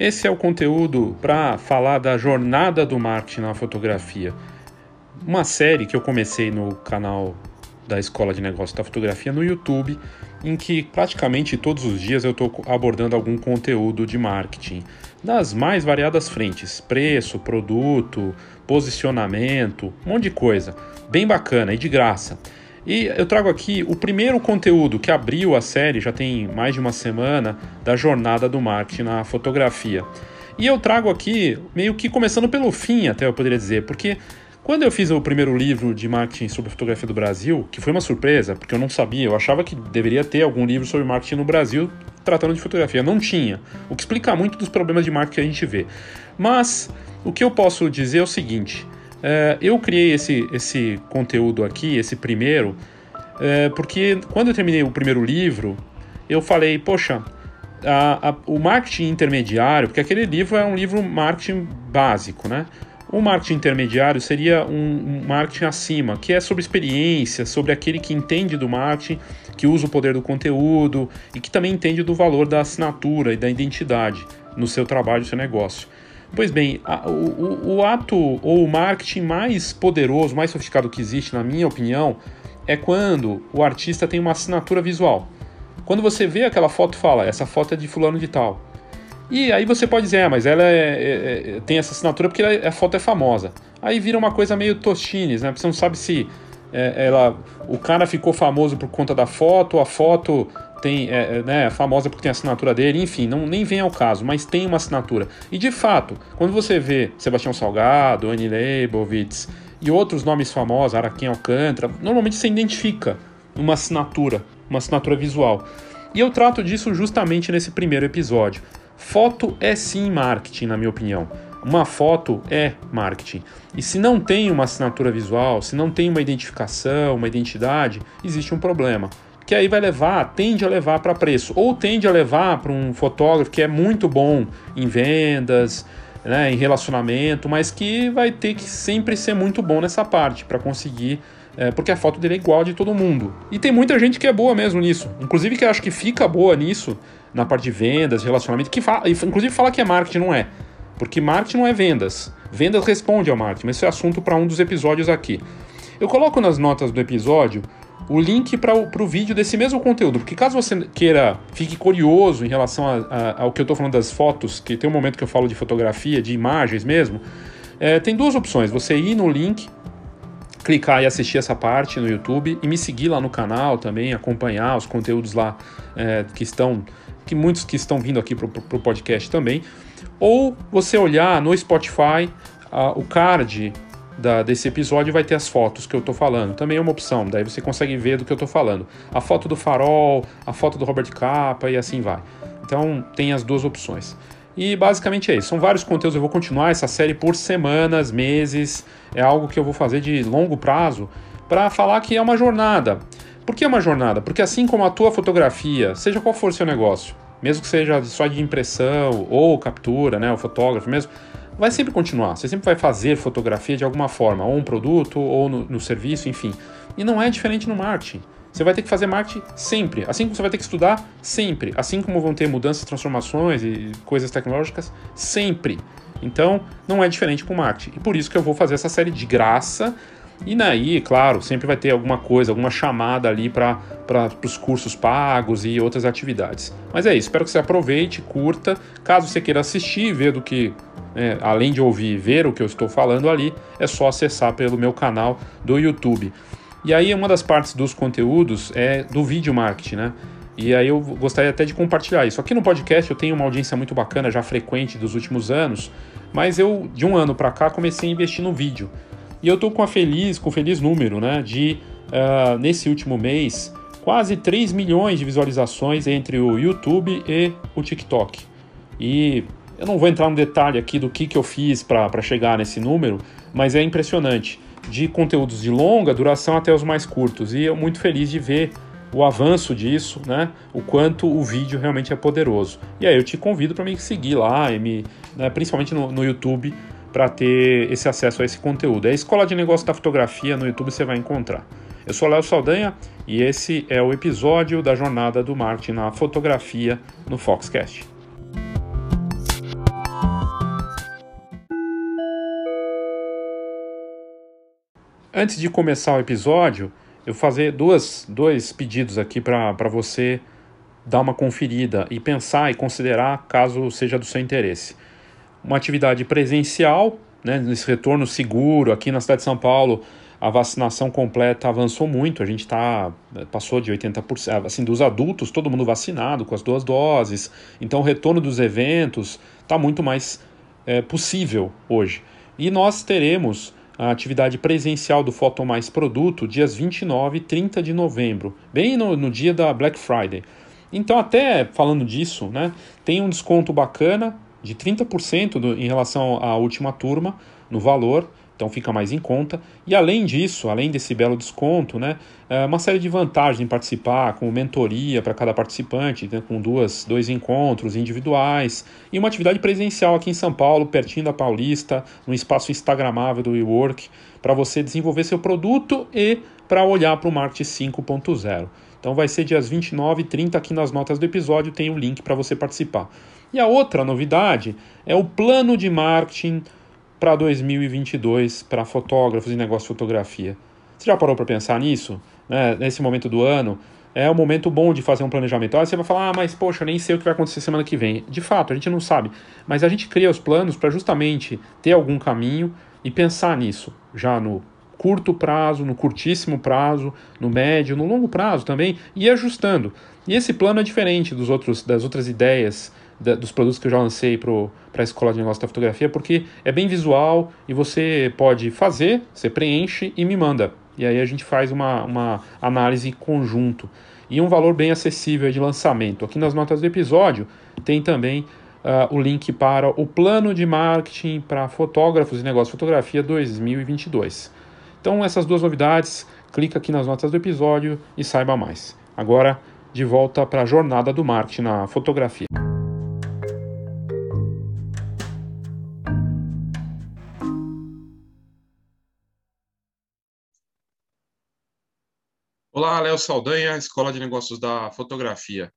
Esse é o conteúdo para falar da jornada do marketing na fotografia. Uma série que eu comecei no canal da Escola de Negócios da Fotografia no YouTube, em que praticamente todos os dias eu estou abordando algum conteúdo de marketing das mais variadas frentes: preço, produto, posicionamento, um monte de coisa. Bem bacana e de graça. E eu trago aqui o primeiro conteúdo que abriu a série, já tem mais de uma semana, da jornada do marketing na fotografia. E eu trago aqui, meio que começando pelo fim, até eu poderia dizer, porque quando eu fiz o primeiro livro de marketing sobre fotografia do Brasil, que foi uma surpresa, porque eu não sabia, eu achava que deveria ter algum livro sobre marketing no Brasil tratando de fotografia. Não tinha, o que explica muito dos problemas de marketing que a gente vê. Mas o que eu posso dizer é o seguinte: é, eu criei esse, esse conteúdo aqui, esse primeiro, é, porque quando eu terminei o primeiro livro, eu falei, poxa, a, a, o marketing intermediário, porque aquele livro é um livro marketing básico, né? O marketing intermediário seria um, um, marketing acima, que é sobre experiência, sobre aquele que entende do marketing, que usa o poder do conteúdo e que também entende do valor da assinatura e da identidade no seu trabalho, no seu negócio. Pois bem, a, o, o ato ou o marketing mais poderoso, mais sofisticado que existe, na minha opinião, é quando o artista tem uma assinatura visual. Quando você vê aquela foto, fala: essa foto é de fulano de tal. E aí você pode dizer, ah, mas ela é, é, é, tem essa assinatura porque ela, a foto é famosa. Aí vira uma coisa meio tostines, né? Você não sabe se é, ela, o cara ficou famoso por conta da foto, a foto tem, é, é, né, é famosa porque tem a assinatura dele, enfim, não, nem vem ao caso, mas tem uma assinatura. E de fato, quando você vê Sebastião Salgado, Annie Leibovitz e outros nomes famosos, Araquém Alcântara, normalmente você identifica uma assinatura, uma assinatura visual. E eu trato disso justamente nesse primeiro episódio. Foto é sim marketing, na minha opinião. Uma foto é marketing. E se não tem uma assinatura visual, se não tem uma identificação, uma identidade, existe um problema que aí vai levar, tende a levar para preço, ou tende a levar para um fotógrafo que é muito bom em vendas, né, em relacionamento, mas que vai ter que sempre ser muito bom nessa parte para conseguir, é, porque a foto dele é igual de todo mundo. E tem muita gente que é boa mesmo nisso, inclusive que acho que fica boa nisso, na parte de vendas, relacionamento, que fala, inclusive fala que é marketing, não é. Porque marketing não é vendas. Vendas responde ao marketing, mas isso é assunto para um dos episódios aqui. Eu coloco nas notas do episódio o link para o vídeo desse mesmo conteúdo, porque caso você queira, fique curioso em relação a, a, ao que eu estou falando das fotos, que tem um momento que eu falo de fotografia, de imagens mesmo, é, tem duas opções: você ir no link, clicar e assistir essa parte no YouTube e me seguir lá no canal também, acompanhar os conteúdos lá é, que estão, que muitos que estão vindo aqui para o podcast também, ou você olhar no Spotify a, o card da, desse episódio vai ter as fotos que eu tô falando. Também é uma opção, daí você consegue ver do que eu tô falando. A foto do farol, a foto do Robert Capa e assim vai. Então tem as duas opções. E basicamente é isso. São vários conteúdos. Eu vou continuar essa série por semanas, meses. É algo que eu vou fazer de longo prazo para falar que é uma jornada. Por que é uma jornada? Porque assim como a tua fotografia, seja qual for o seu negócio, mesmo que seja só de impressão ou captura, né, o fotógrafo mesmo, vai sempre continuar. Você sempre vai fazer fotografia de alguma forma, ou um produto, ou no, no serviço, enfim. E não é diferente no marketing. Você vai ter que fazer marketing sempre, assim como você vai ter que estudar sempre, assim como vão ter mudanças, transformações e coisas tecnológicas sempre. Então, não é diferente com marketing. E por isso que eu vou fazer essa série de graça e daí, claro, sempre vai ter alguma coisa, alguma chamada ali para os cursos pagos e outras atividades. Mas é isso, espero que você aproveite, curta. Caso você queira assistir, ver do que, é, além de ouvir ver o que eu estou falando ali, é só acessar pelo meu canal do YouTube. E aí, uma das partes dos conteúdos é do vídeo marketing, né? E aí eu gostaria até de compartilhar isso. Aqui no podcast eu tenho uma audiência muito bacana, já frequente dos últimos anos, mas eu, de um ano para cá, comecei a investir no vídeo. E eu estou com a feliz, com feliz número, né, de uh, nesse último mês quase 3 milhões de visualizações entre o YouTube e o TikTok. E eu não vou entrar no detalhe aqui do que, que eu fiz para chegar nesse número, mas é impressionante. De conteúdos de longa duração até os mais curtos. E eu muito feliz de ver o avanço disso, né? O quanto o vídeo realmente é poderoso. E aí eu te convido para me seguir lá, e me, né, principalmente no, no YouTube, para ter esse acesso a esse conteúdo. É a Escola de negócios da Fotografia no YouTube você vai encontrar. Eu sou Léo Saldanha e esse é o episódio da jornada do Martin na fotografia no Foxcast. Antes de começar o episódio, eu fazer duas, dois pedidos aqui para você dar uma conferida e pensar e considerar caso seja do seu interesse. Uma atividade presencial, né, nesse retorno seguro aqui na cidade de São Paulo, a vacinação completa avançou muito, a gente tá, passou de 80%, assim, dos adultos, todo mundo vacinado com as duas doses, então o retorno dos eventos está muito mais é, possível hoje. E nós teremos a atividade presencial do Foto Mais Produto dias 29 e 30 de novembro, bem no, no dia da Black Friday. Então, até falando disso, né, tem um desconto bacana de 30% do, em relação à última turma no valor então fica mais em conta. E além disso, além desse belo desconto, né, é uma série de vantagens em participar, com mentoria para cada participante, né, com duas, dois encontros individuais e uma atividade presencial aqui em São Paulo, pertinho da Paulista, no espaço instagramável do WeWork, para você desenvolver seu produto e para olhar para o marketing 5.0. Então vai ser dias 29 e 30 aqui nas notas do episódio, tem o um link para você participar. E a outra novidade é o plano de marketing para 2022 para fotógrafos e negócio de fotografia. Você já parou para pensar nisso? Né? Nesse momento do ano, é um momento bom de fazer um planejamento. Aí você vai falar, ah, mas poxa, eu nem sei o que vai acontecer semana que vem. De fato, a gente não sabe. Mas a gente cria os planos para justamente ter algum caminho e pensar nisso, já no curto prazo, no curtíssimo prazo, no médio, no longo prazo também, e ajustando. E esse plano é diferente dos outros, das outras ideias da, dos produtos que eu já lancei para a escola de negócio da fotografia, porque é bem visual e você pode fazer, você preenche e me manda. E aí a gente faz uma, uma análise conjunto. E um valor bem acessível de lançamento. Aqui nas notas do episódio tem também uh, o link para o plano de marketing para fotógrafos e negócio de fotografia 2022. Então, essas duas novidades, clica aqui nas notas do episódio e saiba mais. Agora, de volta para a jornada do marketing na fotografia. Olá, Léo Saldanha, Escola de Negócios da Fotografia.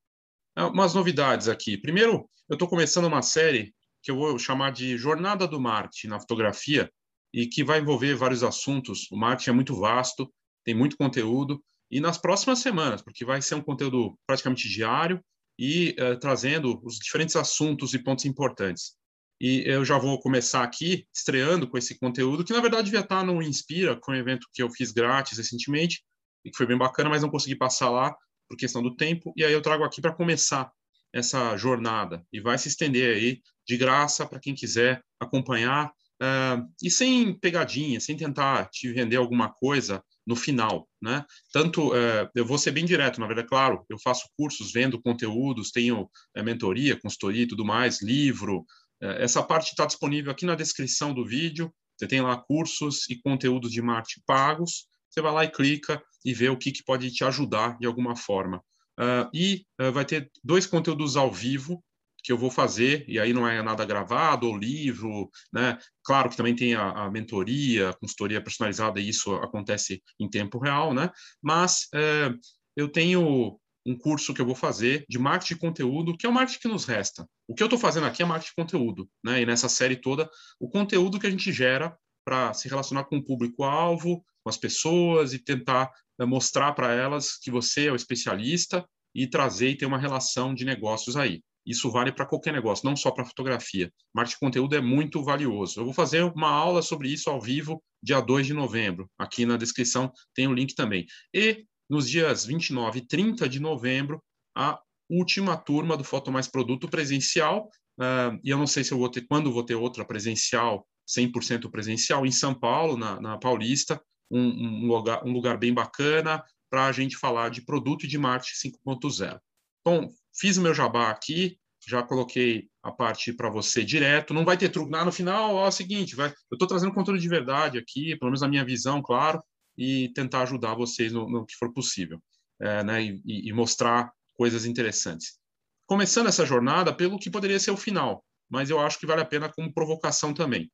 É, umas novidades aqui. Primeiro, eu estou começando uma série que eu vou chamar de Jornada do Marketing na Fotografia e que vai envolver vários assuntos. O marketing é muito vasto, tem muito conteúdo e nas próximas semanas, porque vai ser um conteúdo praticamente diário e uh, trazendo os diferentes assuntos e pontos importantes. E eu já vou começar aqui estreando com esse conteúdo, que na verdade devia estar no Inspira, com um evento que eu fiz grátis recentemente, e que foi bem bacana, mas não consegui passar lá por questão do tempo. E aí eu trago aqui para começar essa jornada e vai se estender aí de graça para quem quiser acompanhar uh, e sem pegadinha, sem tentar te vender alguma coisa no final, né? Tanto uh, eu vou ser bem direto, na verdade, claro, eu faço cursos, vendo conteúdos, tenho uh, mentoria, consultoria e tudo mais, livro. essa parte está disponível aqui na descrição do vídeo. Você tem lá cursos e conteúdos de marketing pagos você vai lá e clica e vê o que, que pode te ajudar de alguma forma. Uh, e uh, vai ter dois conteúdos ao vivo que eu vou fazer, e aí não é nada gravado ou livro, né? Claro que também tem a, a mentoria, a consultoria personalizada, e isso acontece em tempo real, né? Mas uh, eu tenho um curso que eu vou fazer de marketing de conteúdo, que é o marketing que nos resta. O que eu estou fazendo aqui é marketing de conteúdo, né? E nessa série toda, o conteúdo que a gente gera para se relacionar com o público-alvo, com as pessoas e tentar né, mostrar para elas que você é o especialista e trazer e ter uma relação de negócios aí. Isso vale para qualquer negócio, não só para fotografia. Marketing de conteúdo é muito valioso. Eu vou fazer uma aula sobre isso ao vivo, dia 2 de novembro. Aqui na descrição tem o link também. E nos dias 29 e 30 de novembro, a última turma do Foto Mais Produto presencial. Uh, e eu não sei se eu vou ter, quando vou ter outra presencial 100% presencial, em São Paulo, na, na Paulista, um, um, lugar, um lugar bem bacana para a gente falar de produto e de marketing 5.0. Então, fiz o meu jabá aqui, já coloquei a parte para você direto. Não vai ter truque. Ah, no final, ó, é o seguinte, vai, eu estou trazendo conteúdo de verdade aqui, pelo menos na minha visão, claro, e tentar ajudar vocês no, no que for possível, é, né, e, e, mostrar coisas interessantes. Começando essa jornada pelo que poderia ser o final, mas eu acho que vale a pena como provocação também.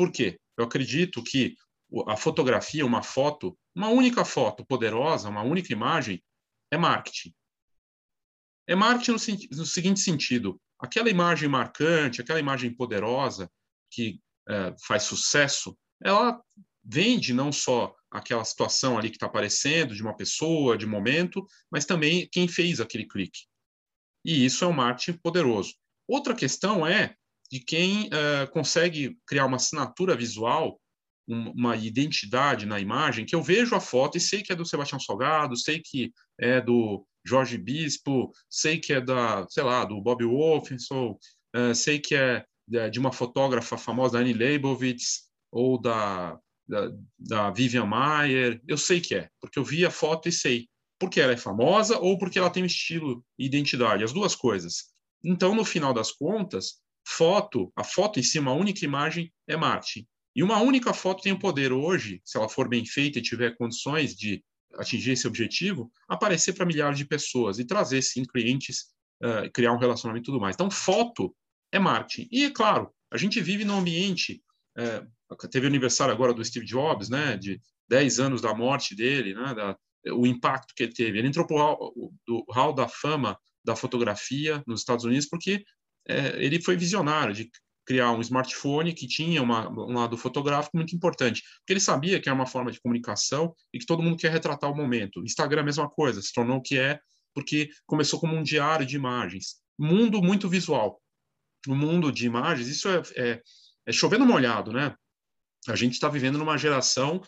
Por quê? Eu acredito que a fotografia, uma foto, uma única foto poderosa, uma única imagem, é marketing. É marketing no, no seguinte sentido: aquela imagem marcante, aquela imagem poderosa que é, faz sucesso, ela vende não só aquela situação ali que está aparecendo, de uma pessoa, de momento, mas também quem fez aquele clique. E isso é um marketing poderoso. Outra questão é de quem uh, consegue criar uma assinatura visual, um, uma identidade na imagem, que eu vejo a foto e sei que é do Sebastião Salgado, sei que é do Jorge Bispo, sei que é da, sei lá, do Bob Wolfenson, uh, sei que é de uma fotógrafa famosa, Annie Leibovitz, ou da, da, da Vivian Maier, eu sei que é, porque eu vi a foto e sei. Porque ela é famosa ou porque ela tem estilo e identidade, as duas coisas. Então, no final das contas, foto, a foto em si, uma única imagem, é marketing. E uma única foto tem o poder hoje, se ela for bem feita e tiver condições de atingir esse objetivo, aparecer para milhares de pessoas e trazer, sim, clientes, uh, criar um relacionamento e tudo mais. Então, foto é marketing. E, é claro, a gente vive num ambiente. É, teve aniversário agora do Steve Jobs, né, de 10 anos da morte dele, né, da, o impacto que ele teve. Ele entrou para o hall da fama da fotografia nos Estados Unidos porque é, ele foi visionário de criar um smartphone que tinha uma, um lado fotográfico muito importante, porque ele sabia que era uma forma de comunicação e que todo mundo quer retratar o momento. Instagram é a mesma coisa, se tornou o que é porque começou como um diário de imagens. Mundo muito visual o mundo de imagens, isso é, é, é chovendo molhado, né? A gente está vivendo numa geração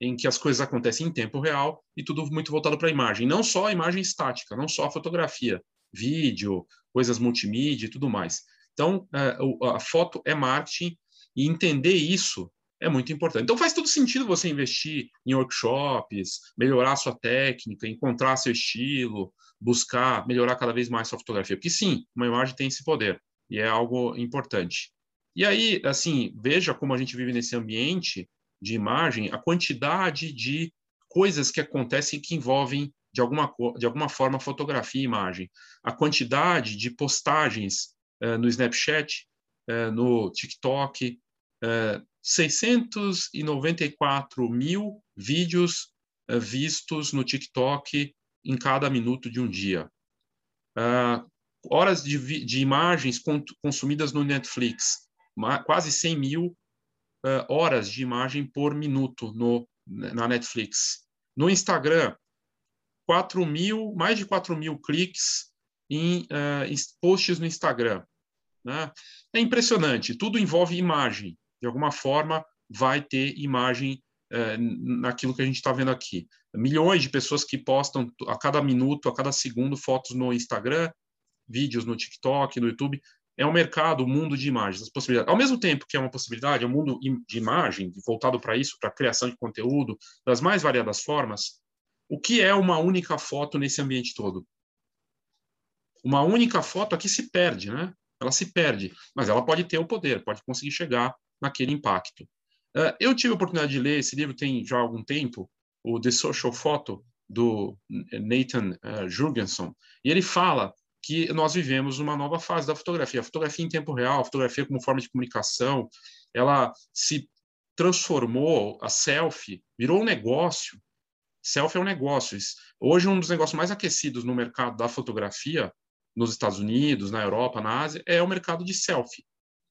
em que as coisas acontecem em tempo real e tudo muito voltado para a imagem. Não só a imagem estática, não só a fotografia, vídeo, coisas multimídia e tudo mais. Então, é, a foto é marketing e entender isso é muito importante. Então, faz todo sentido você investir em workshops, melhorar sua técnica, encontrar seu estilo, buscar melhorar cada vez mais sua fotografia. Porque, sim, uma imagem tem esse poder e é algo importante. E aí, assim, veja como a gente vive nesse ambiente de imagem, a quantidade de coisas que acontecem que envolvem de alguma, de alguma forma fotografia e imagem. A quantidade de postagens uh, no Snapchat, uh, no TikTok, uh, eh, 694 mil vídeos vistos no TikTok em cada minuto de um dia. Uh, horas de, de imagens consumidas no Netflix, quase 100 mil horas de imagem por minuto no, na Netflix. No Instagram, 4 mil, mais de 4 mil cliques em, uh, posts no Instagram. Né? É impressionante, tudo envolve imagem. De alguma forma, vai ter imagem uh, naquilo que a gente está vendo aqui. Milhões de pessoas que postam a cada minuto, a cada segundo, fotos no Instagram, vídeos no TikTok, no YouTube, é um mercado, um mundo de imagens, as possibilidades. Ao mesmo tempo que é uma possibilidade, é um mundo de imagem voltado para isso, para a criação de conteúdo, das mais variadas formas. O que é uma única foto nesse ambiente todo? Uma única foto aqui se perde, né? Ela se perde, mas ela pode ter o poder, pode conseguir chegar naquele impacto. Uh, eu tive a oportunidade de ler esse livro tem já algum tempo, o The Social Photo, do Nathan uh, Jurgenson, e ele fala que nós vivemos uma nova fase da fotografia. A fotografia em tempo real, a fotografia como forma de comunicação, ela se transformou, a selfie virou um negócio. Selfie é um negócio. Hoje, um dos negócios mais aquecidos no mercado da fotografia, nos Estados Unidos, na Europa, na Ásia, é o mercado de selfie.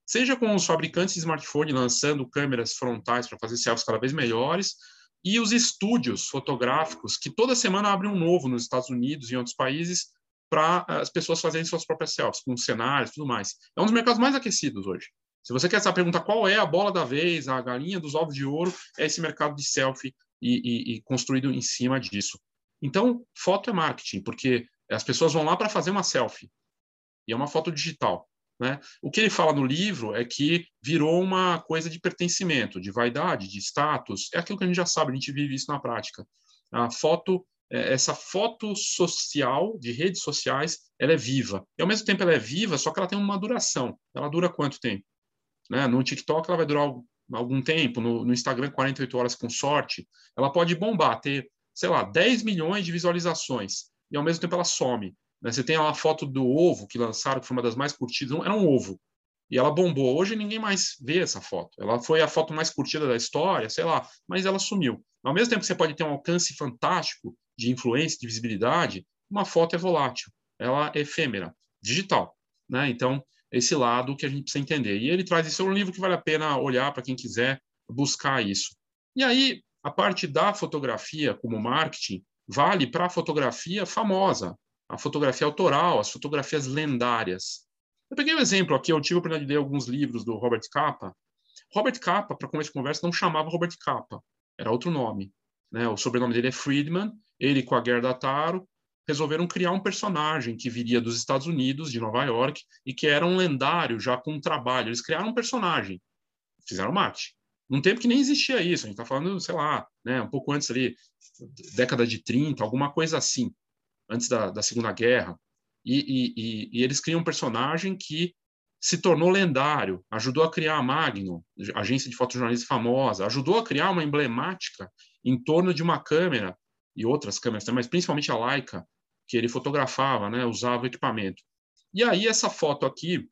Seja com os fabricantes de smartphone lançando câmeras frontais para fazer selfies cada vez melhores, e os estúdios fotográficos, que toda semana abrem um novo nos Estados Unidos e em outros países, para eh, as pessoas fazerem suas próprias selfies, com cenários e tudo mais. É um dos mercados mais aquecidos hoje. Se você quer saber perguntar qual é a bola da vez, a galinha dos ovos de ouro, é esse mercado de selfie e, e, e construído em cima disso. Então, foto é marketing, porque as pessoas vão lá para fazer uma selfie. E é uma foto digital. Né? O que ele fala no livro é que virou uma coisa de pertencimento, de vaidade, de status. É aquilo que a gente já sabe, a gente vive isso na prática. A foto é, essa foto social de redes sociais ela é viva e ao mesmo tempo ela é viva só que ela tem uma duração ela dura quanto tempo né? no TikTok ela vai durar algum tempo no, no, Instagram 48 horas com sorte ela pode bombar ter sei lá 10 milhões de visualizações e ao mesmo tempo ela some né? você tem uma foto do ovo que lançaram que foi uma das mais curtidas era um ovo e ela bombou. Hoje ninguém mais vê essa foto. Ela foi a foto mais curtida da história, sei lá, mas ela sumiu. Ao mesmo tempo que você pode ter um alcance fantástico de influência, de visibilidade, uma foto é volátil, ela é efêmera, digital. Né? Então, esse lado que a gente precisa entender. E ele traz isso é um livro que vale a pena olhar para quem quiser buscar isso. E aí, a parte da fotografia como marketing vale para a fotografia famosa, a fotografia autoral, as fotografias lendárias. Eu peguei um exemplo aqui, eu tive a oportunidade de ler alguns livros do Robert Capa. Robert Capa, para começo de conversa, não chamava Robert Capa, era outro nome. Né? O sobrenome dele é Friedman, ele com a Gerda Taro resolveram criar um personagem que viria dos Estados Unidos, de Nova York, e que era um lendário já com um trabalho. Eles criaram um personagem, fizeram mate. Num tempo que nem existia isso, a gente está falando, sei lá, né, um pouco antes ali, década de 30, alguma coisa assim, antes da, da Segunda Guerra. E, e, e, eles criam um personagem que se tornou lendário, ajudou a criar a Magnum, agência de fotojornalismo famosa, ajudou a criar uma emblemática em torno de uma câmera e outras câmeras também, mas principalmente a Leica, que ele fotografava, né, usava equipamento. E aí essa foto aqui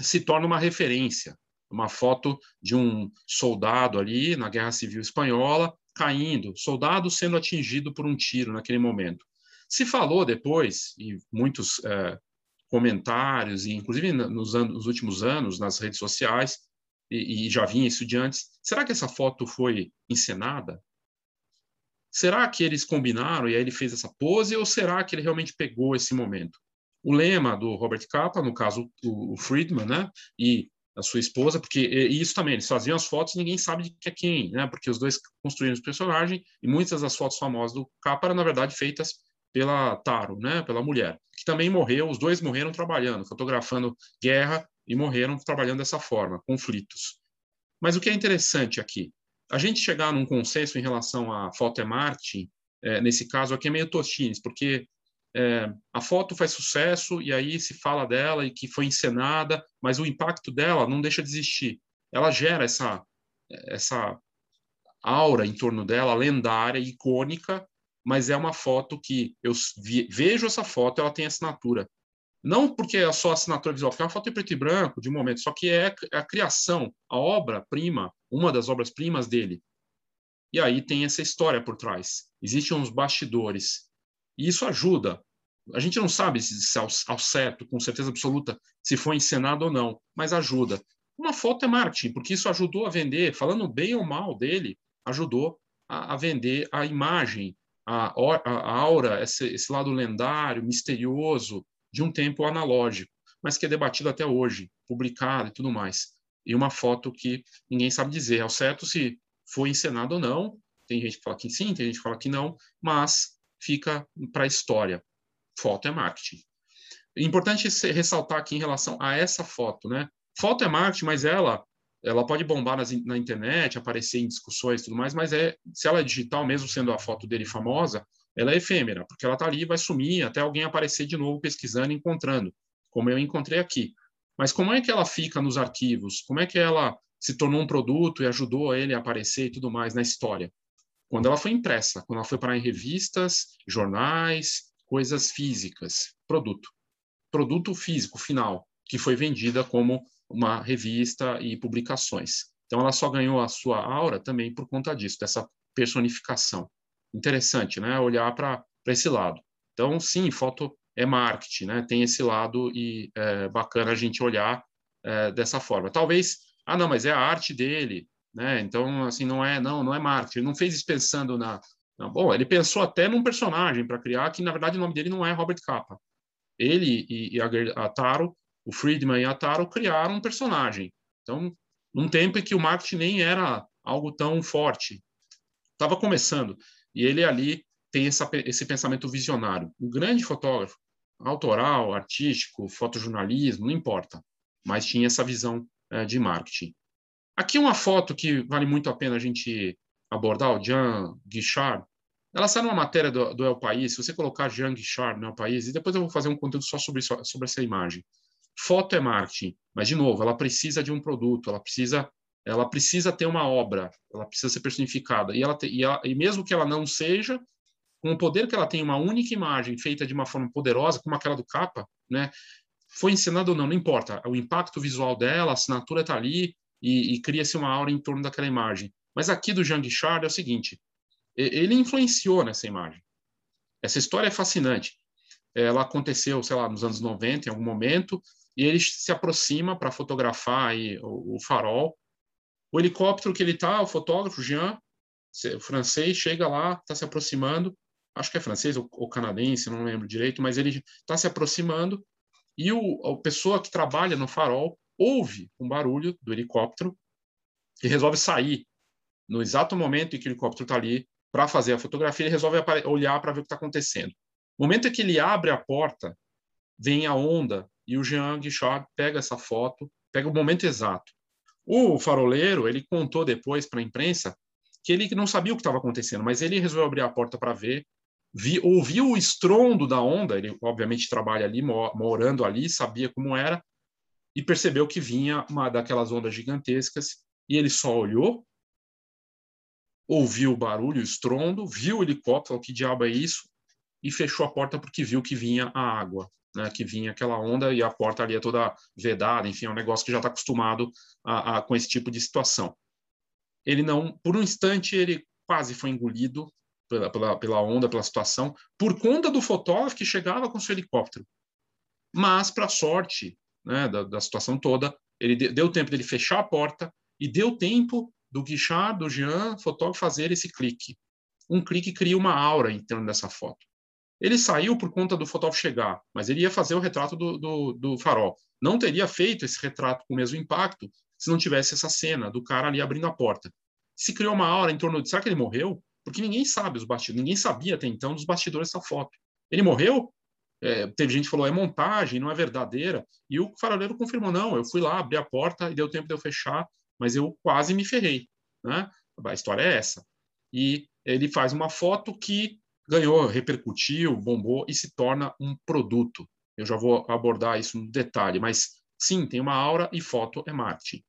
se torna uma referência, uma foto de um soldado ali na Guerra Civil Espanhola caindo, soldado sendo atingido por um tiro naquele momento. Se falou depois, e muitos é, comentários, e inclusive nos, anos, nos, últimos anos, nas redes sociais, e, e já vinha isso de antes, será que essa foto foi encenada? Será que eles combinaram e aí ele fez essa pose, ou será que ele realmente pegou esse momento? O lema do Robert Capa, no caso o Friedman, né, e a sua esposa, porque isso também, eles faziam as fotos e ninguém sabe de que é quem, né, porque os dois construíram os personagens e muitas das fotos famosas do Capa eram, na verdade, feitas pela Taro, né, pela mulher, que também morreu, os dois morreram trabalhando, fotografando guerra e morreram trabalhando dessa forma, conflitos. Mas o que é interessante aqui, a gente chegar num consenso em relação à foto é marketing, é, nesse caso aqui é meio tostines, porque é, a foto faz sucesso e aí se fala dela e que foi encenada, mas o impacto dela não deixa de existir. Ela gera essa, essa aura em torno dela, lendária, icônica, mas é uma foto que eu vejo essa foto, ela tem assinatura. Não porque é só assinatura visual, porque é uma foto em preto e branco, de um momento, só que é a criação, a obra-prima, uma das obras-primas dele. E aí tem essa história por trás. Existem uns bastidores. E isso ajuda. A gente não sabe se ao, ao certo, com certeza absoluta, se foi encenado ou não, mas ajuda. Uma foto é marketing, porque isso ajudou a vender, falando bem ou mal dele, ajudou a, a vender a imagem, a, a, a aura, esse, esse lado lendário, misterioso, de um tempo analógico, mas que é debatido até hoje, publicado e tudo mais. E uma foto que ninguém sabe dizer ao certo se foi encenado ou não. Tem gente que fala que sim, tem gente que fala que não, mas fica para a história. Foto é marketing. Importante ressaltar aqui em relação a essa foto, né? Foto é marketing, mas ela ela pode bombar nas, na internet, aparecer em discussões e tudo mais, mas é se ela é digital, mesmo sendo a foto dele famosa, ela é efêmera, porque ela está ali vai sumir até alguém aparecer de novo pesquisando encontrando, como eu encontrei aqui. Mas como é que ela fica nos arquivos? Como é que ela se tornou um produto e ajudou ele a aparecer e tudo mais na história? Quando ela foi impressa, quando ela foi para em revistas, jornais, coisas físicas, produto. Produto físico final, que foi vendida como uma revista e publicações. Então ela só ganhou a sua aura também por conta disso, dessa personificação interessante, né? Olhar para esse lado. Então, sim, foto é marketing, né? Tem esse lado e é bacana a gente olhar é, dessa forma. Talvez, ah, não, mas é a arte dele, né? Então, assim, não é, não, não é marketing. Ele não fez isso pensando na, na bom, ele pensou até num personagem para criar que na verdade o nome dele não é Robert Capa. Ele e, e a, a Taro, o Friedman e a Taro criaram um personagem. Então, num tempo em que o marketing nem era algo tão forte, estava começando. E ele ali tem essa, esse pensamento visionário. Um grande fotógrafo, autoral, artístico, fotojornalismo, não importa, mas tinha essa visão é, de marketing. Aqui uma foto que vale muito a pena a gente abordar, o Jean Guichard. Ela sai numa matéria do, do El País, se você colocar Jean Guichard no El País, e depois eu vou fazer um conteúdo só sobre, sobre essa imagem. Foto é marketing, mas, de novo, ela precisa de um produto, ela precisa ela precisa ter uma obra, ela precisa ser personificada. E, ela, te, e, ela, e mesmo que ela não seja, com o poder que ela tem uma única imagem feita de uma forma poderosa, como aquela do capa, né? Foi ensinado ou não, não importa. O impacto visual dela, a assinatura está ali e, e cria-se uma aura em torno daquela imagem. Mas aqui do Jean Guichard é o seguinte: ele influenciou nessa imagem. Essa história é fascinante. Ela aconteceu, sei lá, nos anos 90, em algum momento, e ele se aproxima para fotografar aí o, o farol o helicóptero que ele está, o fotógrafo Jean, francês chega lá, está se aproximando, acho que é francês ou, ou canadense, não lembro direito, mas ele está se aproximando e o, a pessoa que trabalha no farol ouve um barulho do helicóptero e resolve sair no exato momento em que o helicóptero está ali para fazer a fotografia, ele resolve olhar para ver o que está acontecendo. No momento em que ele abre a porta, vem a onda e o Jean Guichard pega essa foto, pega o momento exato. O faroleiro, ele contou depois para a imprensa que ele não sabia o que estava acontecendo, mas ele resolveu abrir a porta para ver, vi, ouviu o estrondo da onda, ele obviamente trabalha ali, morando ali, sabia como era, e percebeu que vinha uma daquelas ondas gigantescas, e ele só olhou, ouviu o barulho, o estrondo, viu o helicóptero, o que diabo é isso, e fechou a porta porque viu que vinha a água, né, que vinha aquela onda e a porta ali é toda vedada, enfim, é um negócio que já está acostumado a, a, com esse tipo de situação. Ele não, por um instante, ele quase foi engolido pela, pela, pela onda, pela situação, por conta do fotógrafo que chegava com seu helicóptero. Mas, para sorte né, da, da, situação toda, ele de, deu tempo dele fechar a porta e deu tempo do Guichard, do Jean, fotógrafo, fazer esse clique. Um clique cria uma aura em torno dessa foto. Ele saiu por conta do fotógrafo chegar, mas ele ia fazer o retrato do, do, do, farol. Não teria feito esse retrato com o mesmo impacto se não tivesse essa cena do cara ali abrindo a porta. Se criou uma aura em torno de será que ele morreu? Porque ninguém sabe os bastidores, ninguém sabia até então dos bastidores dessa foto. Ele morreu? É, teve gente que falou é montagem, não é verdadeira. E o faroleiro confirmou não. Eu fui lá, abri a porta e deu tempo de eu fechar, mas eu quase me ferrei. Né? A história é essa. E ele faz uma foto que ganhou, repercutiu, bombou e se torna um produto. Eu já vou abordar isso no detalhe, mas sim, tem uma aura e foto é marketing.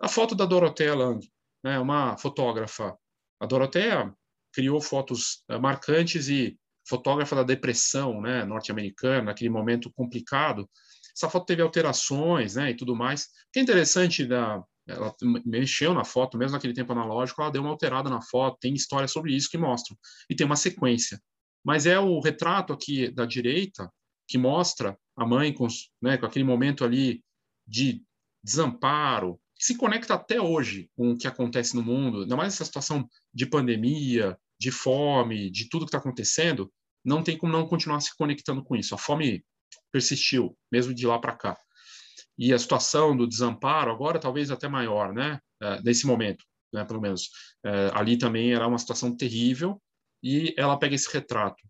A foto da Dorothea Lang, né, uma fotógrafa. A Dorothea criou fotos uh, marcantes e fotógrafa da depressão né, norte-americana, naquele momento complicado. Essa foto teve alterações né, e tudo mais. O que é interessante da, ela mexeu na foto, mesmo naquele tempo analógico, ela deu uma alterada na foto, tem histórias sobre isso que mostram, e tem uma sequência. Mas é o retrato aqui da direita que mostra a mãe com, né, com aquele momento ali de desamparo, que se conecta até hoje com o que acontece no mundo, ainda mais essa situação de pandemia, de fome, de tudo que está acontecendo, não tem como não continuar se conectando com isso. A fome persistiu, mesmo de lá para cá e a situação do desamparo agora talvez até maior, né? É, nesse momento, né? Pelo menos é, ali também era uma situação terrível e ela pega esse retrato.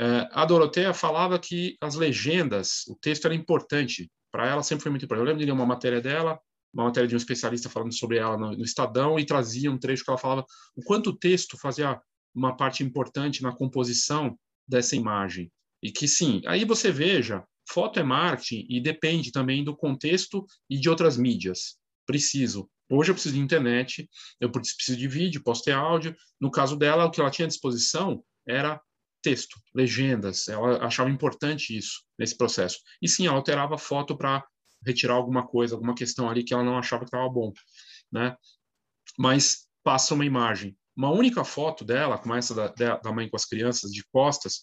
É, a Doroteia falava que as legendas, o texto era importante para ela, sempre foi muito importante. Eu lembro de ler uma matéria dela, uma matéria de um especialista falando sobre ela no, no Estadão e trazia um trecho que ela falava o quanto o texto fazia uma parte importante na composição dessa imagem. E que sim, aí você veja Foto é marketing e depende também do contexto e de outras mídias. Preciso. Hoje eu preciso de internet, eu preciso de vídeo, posso ter áudio. No caso dela, o que ela tinha à disposição era texto, legendas. Ela achava importante isso nesse processo. E sim, ela alterava foto para retirar alguma coisa, alguma questão ali que ela não achava que estava bom, né? Mas passa uma imagem. Uma única foto dela, como essa da, da mãe com as crianças de costas,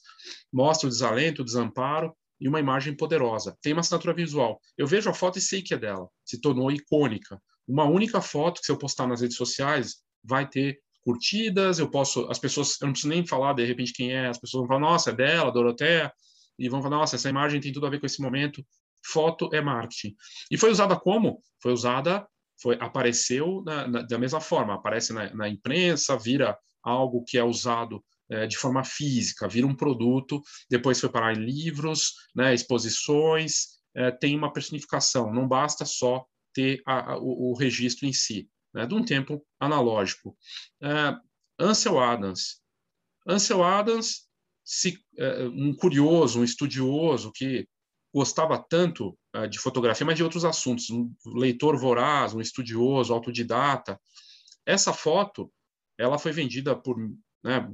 mostra o desalento, o desamparo e uma imagem poderosa. Tem uma assinatura visual. Eu vejo a foto e sei que é dela. Se tornou icônica. Uma única foto que se eu postar nas redes sociais vai ter curtidas, eu posso, as pessoas, eu não preciso nem falar de repente quem é, as pessoas vão falar, nossa, é dela, Doroteia, e vão falar, nossa, essa imagem tem tudo a ver com esse momento. Foto é marketing. E foi usada como? Foi usada, foi apareceu na, na, da mesma forma, aparece na, na imprensa, vira algo que é usado é, de forma física, vira um produto, depois foi parar em livros, né, exposições, é, tem uma personificação, não basta só ter a, a, o, o, registro em si, né, de um tempo analógico. É, Ansel Adams. Ansel Adams, se, é, um curioso, um estudioso que gostava tanto é, de fotografia, mas de outros assuntos, um leitor voraz, um estudioso, autodidata. Essa foto, ela foi vendida por né,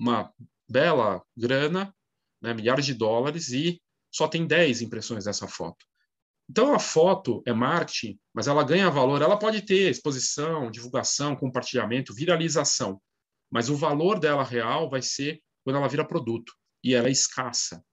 uma bela grana, né, milhares de dólares, e só tem 10 impressões dessa foto. Então, a foto é marketing, mas ela ganha valor. Ela pode ter exposição, divulgação, compartilhamento, viralização, mas o valor dela real vai ser quando ela vira produto e ela é escassa.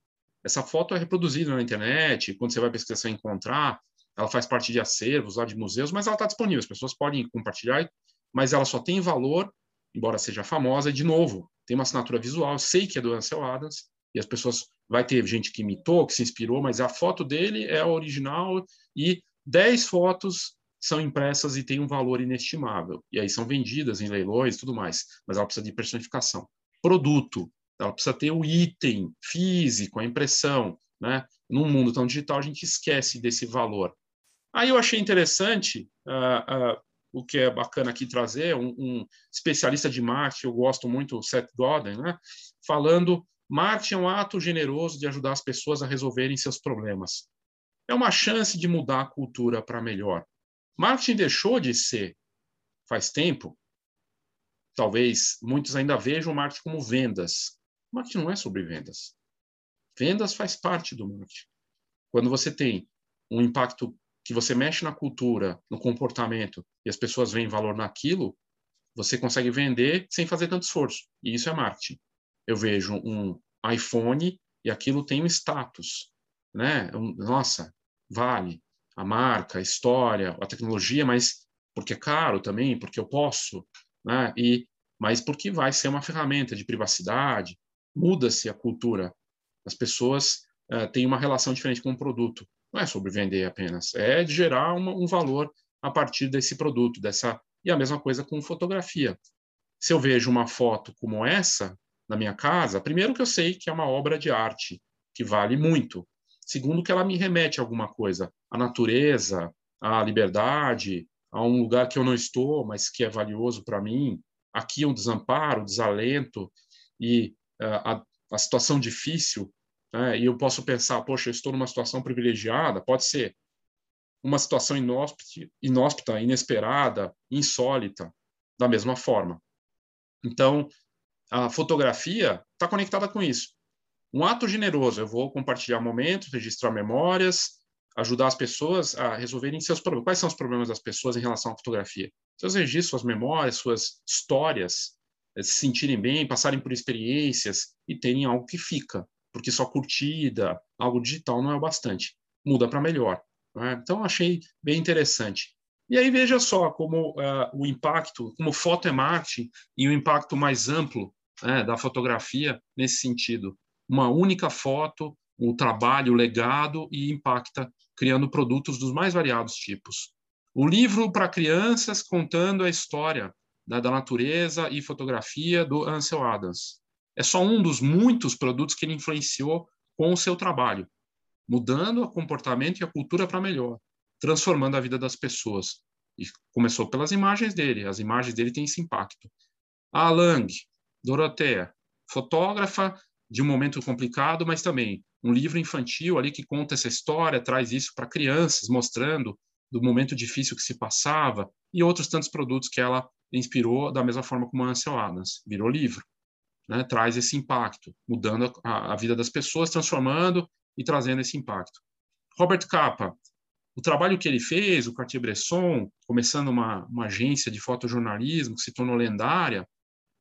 Essa foto é reproduzida na internet, quando você vai pesquisar, você encontrar. Ela faz parte de acervos lá de museus, mas ela está disponível. As pessoas podem compartilhar, mas ela só tem valor embora seja famosa, de novo, tem uma assinatura visual, sei que é do Ansel Adams, e as pessoas, vai ter gente que imitou, que se inspirou, mas a foto dele é a original, e 10 fotos são impressas e têm um valor inestimável. E aí são vendidas em leilões e tudo mais, mas ela precisa de personificação. Produto, ela precisa ter o item físico, a impressão. Né? Num mundo tão digital, a gente esquece desse valor. Aí eu achei interessante uh, uh, o que é bacana aqui trazer, um, um, especialista de marketing, eu gosto muito, Seth Godin, né? falando marketing é um ato generoso de ajudar as pessoas a resolverem seus problemas. É uma chance de mudar a cultura para melhor. Marketing deixou de ser, faz tempo, talvez muitos ainda vejam marketing como vendas. Marketing não é sobre vendas. Vendas faz parte do marketing. Quando você tem um impacto que você mexe na cultura, no comportamento, e as pessoas veem valor naquilo, você consegue vender sem fazer tanto esforço. E isso é marketing. Eu vejo um iPhone e aquilo tem um status, né? Nossa, vale a marca, a história, a tecnologia, mas porque é caro também, porque eu posso, né? E mas porque vai ser uma ferramenta de privacidade, muda-se a cultura. As pessoas uh, têm uma relação diferente com o produto. Não é sobre vender apenas, é gerar uma, um valor a partir desse produto, dessa e a mesma coisa com fotografia. Se eu vejo uma foto como essa na minha casa, primeiro que eu sei que é uma obra de arte que vale muito. Segundo, que ela me remete a alguma coisa, à natureza, à liberdade, a um lugar que eu não estou, mas que é valioso para mim. Aqui um desamparo, desalento e uh, a, a, situação difícil. Né? E eu posso pensar, poxa, eu estou numa situação privilegiada. Pode ser uma situação inóspita, inóspita inesperada, insólita, da mesma forma. Então, a fotografia está conectada com isso. Um ato generoso, eu vou compartilhar momentos, registrar memórias, ajudar as pessoas a resolverem seus problemas. Quais são os problemas das pessoas em relação à fotografia? Seus registros, suas memórias, suas histórias, eh, se sentirem bem, passarem por experiências e terem algo que fica, porque só curtida, algo digital não é o bastante. Muda para melhor. Né? Então, achei bem interessante. E aí veja só como uh, o impacto, como foto é marketing e o impacto mais amplo né, da fotografia nesse sentido uma única foto, o trabalho, o legado e impacta criando produtos dos mais variados tipos. O livro para crianças contando a história né, da natureza e fotografia do Ansel Adams. É só um dos muitos produtos que ele influenciou com o seu trabalho, mudando o comportamento e a cultura para melhor, transformando a vida das pessoas. E começou pelas imagens dele, as imagens dele têm esse impacto. A Lang, Doroteia, fotógrafa de um momento complicado, mas também um livro infantil ali que conta essa história, traz isso para crianças, mostrando do momento difícil que se passava, e outros tantos produtos que ela inspirou da mesma forma como a Ansel Adams, virou livro. Né, traz esse impacto, mudando a, a, vida das pessoas, transformando e trazendo esse impacto. Robert Capa, o trabalho que ele fez, o Cartier-Bresson, começando uma, uma agência de fotojornalismo que se tornou lendária,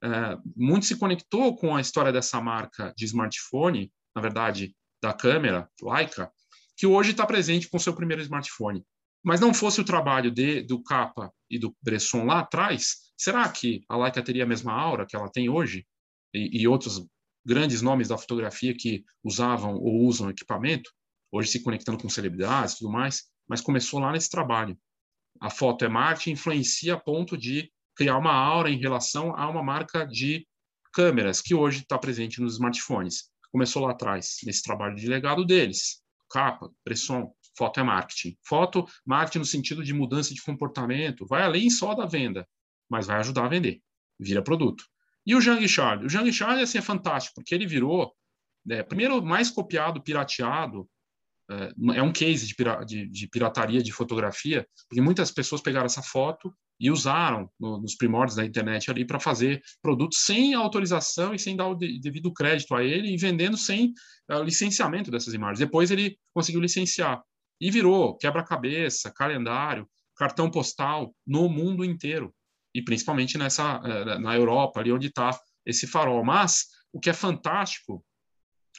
é, muito se conectou com a história dessa marca de smartphone, na verdade, da câmera, Leica, que hoje está presente com seu primeiro smartphone. Mas não fosse o trabalho de, do Capa e do Bresson lá atrás, será que a Leica teria a mesma aura que ela tem hoje? E, e outros grandes nomes da fotografia que usavam ou usam equipamento, hoje se conectando com celebridades e tudo mais, mas começou lá nesse trabalho. A foto é marketing, influencia a ponto de criar uma aura em relação a uma marca de câmeras que hoje está presente nos smartphones. Começou lá atrás, nesse trabalho de legado deles. Capa, Bresson, foto é marketing. Foto, marketing no sentido de mudança de comportamento, vai além só da venda, mas vai ajudar a vender, vira produto. E o Jean Charles? O Jean Charles assim, é fantástico, porque ele virou, né, primeiro, mais copiado, pirateado, é, é um case de, de, de, pirataria de fotografia, porque muitas pessoas pegaram essa foto e usaram no, nos primórdios da internet ali para fazer produtos sem autorização e sem dar o de, devido crédito a ele e vendendo sem uh, licenciamento dessas imagens. Depois ele conseguiu licenciar e virou quebra-cabeça, calendário, cartão postal no mundo inteiro e principalmente nessa uh, na Europa ali onde está esse farol. Mas o que é fantástico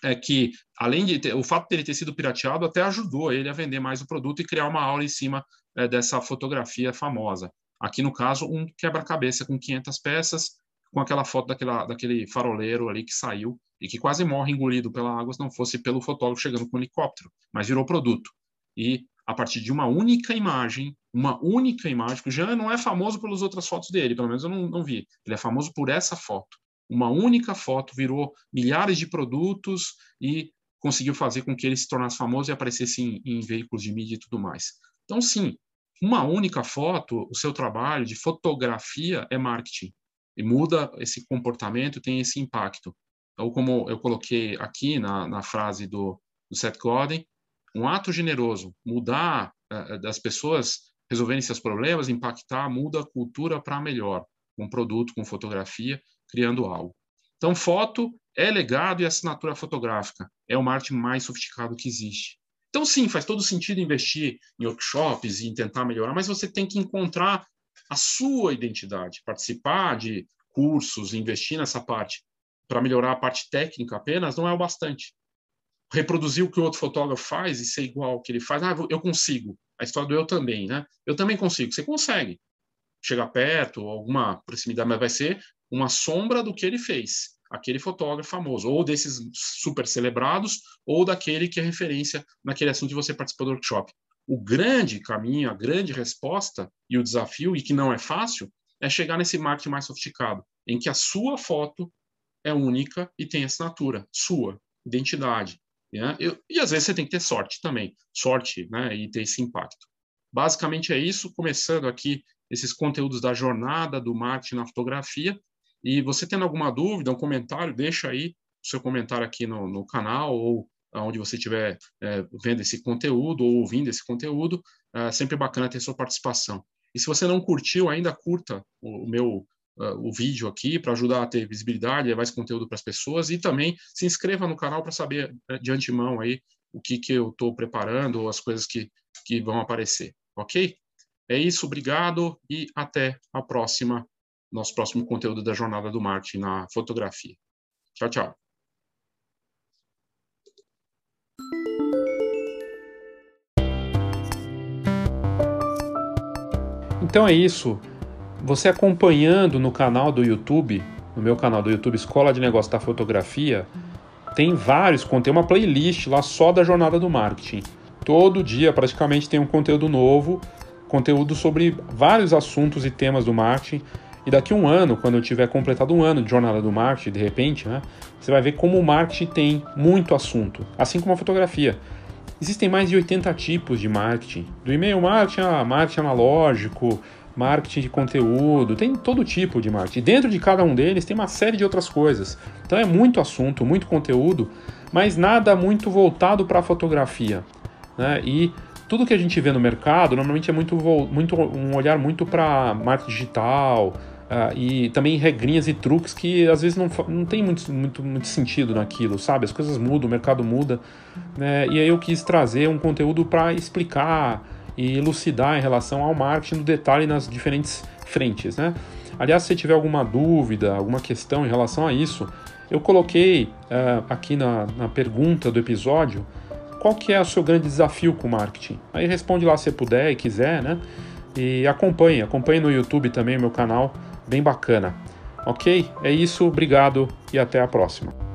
é que, além de ter, o fato dele ter sido pirateado, até ajudou ele a vender mais o produto e criar uma aula em cima é, dessa fotografia famosa. Aqui, no caso, um quebra-cabeça com 500 peças, com aquela foto daquela, daquele faroleiro ali que saiu e que quase morre engolido pela água se não fosse pelo fotógrafo chegando com o helicóptero, mas virou produto. E a partir de uma única imagem, uma única imagem, que o Jean não é famoso pelas outras fotos dele, pelo menos eu não, não vi. Ele é famoso por essa foto. Uma única foto virou milhares de produtos e conseguiu fazer com que ele se tornasse famoso e aparecesse em, em veículos de mídia e tudo mais. Então, sim, uma única foto, o seu trabalho de fotografia é marketing. E muda esse comportamento, tem esse impacto. Então, como eu coloquei aqui na, na frase do, do Seth Godin, um ato generoso, mudar uh, das pessoas resolverem seus problemas, impactar, muda a cultura para melhor, com produto, com fotografia, criando algo. Então, foto é legado e assinatura fotográfica. É o marketing mais sofisticado que existe. Então, sim, faz todo sentido investir em workshops e tentar melhorar, mas você tem que encontrar a sua identidade, participar de cursos, investir nessa parte para melhorar a parte técnica apenas não é o bastante reproduzir o que o outro fotógrafo faz e ser igual ao que ele faz. Ah, eu consigo. A história do eu também, né? Eu também consigo. Você consegue chegar perto, alguma proximidade, mas vai ser uma sombra do que ele fez, aquele fotógrafo famoso, ou desses super celebrados, ou daquele que é referência naquele assunto que você participou do workshop. O grande caminho, a grande resposta e o desafio, e que não é fácil, é chegar nesse marketing mais sofisticado, em que a sua foto é única e tem assinatura sua, identidade. Né? Eu, e às vezes você tem que ter sorte também, sorte né? e ter esse impacto. Basicamente é isso, começando aqui esses conteúdos da jornada do marketing na fotografia. E você tendo alguma dúvida, um comentário, deixa aí o seu comentário aqui no, no canal ou onde você estiver é, vendo esse conteúdo ou ouvindo esse conteúdo. É sempre bacana ter sua participação. E se você não curtiu ainda, curta o, o meu o vídeo aqui para ajudar a ter visibilidade, levar esse conteúdo para as pessoas e também se inscreva no canal para saber uh, de antemão aí o que, que eu estou preparando ou as coisas que, que vão aparecer, ok? É isso, obrigado e até a próxima, nosso próximo conteúdo da Jornada do Marketing na fotografia. Tchau, tchau. Então é isso. Você acompanhando no canal do YouTube, no meu canal do YouTube Escola de Negócios da Fotografia, tem vários conteúdos, uma playlist lá só da jornada do marketing. Todo dia praticamente tem um conteúdo novo, conteúdo sobre vários assuntos e temas do marketing. E daqui um ano, quando eu tiver completado um ano de jornada do marketing, de repente, né, você vai ver como o marketing tem muito assunto, assim como a fotografia. Existem mais de 80 tipos de marketing, do e-mail marketing a marketing analógico, marketing de conteúdo, tem todo tipo de marketing. Dentro de cada um deles tem uma série de outras coisas. Então é muito assunto, muito conteúdo, mas nada muito voltado para a fotografia. Né? E tudo que a gente vê no mercado normalmente é muito, muito um olhar muito para marketing digital. Uh, e também regrinhas e truques que às vezes não, não tem muito, muito, muito sentido naquilo, sabe? As coisas mudam, o mercado muda. Né? E aí eu quis trazer um conteúdo para explicar e elucidar em relação ao marketing no detalhe nas diferentes frentes, né? Aliás, se tiver alguma dúvida, alguma questão em relação a isso, eu coloquei uh, aqui na, na pergunta do episódio qual que é o seu grande desafio com o marketing. Aí responde lá se puder e quiser, né? E acompanhe, acompanhe no YouTube também meu canal, bem bacana. Ok? É isso, obrigado e até a próxima.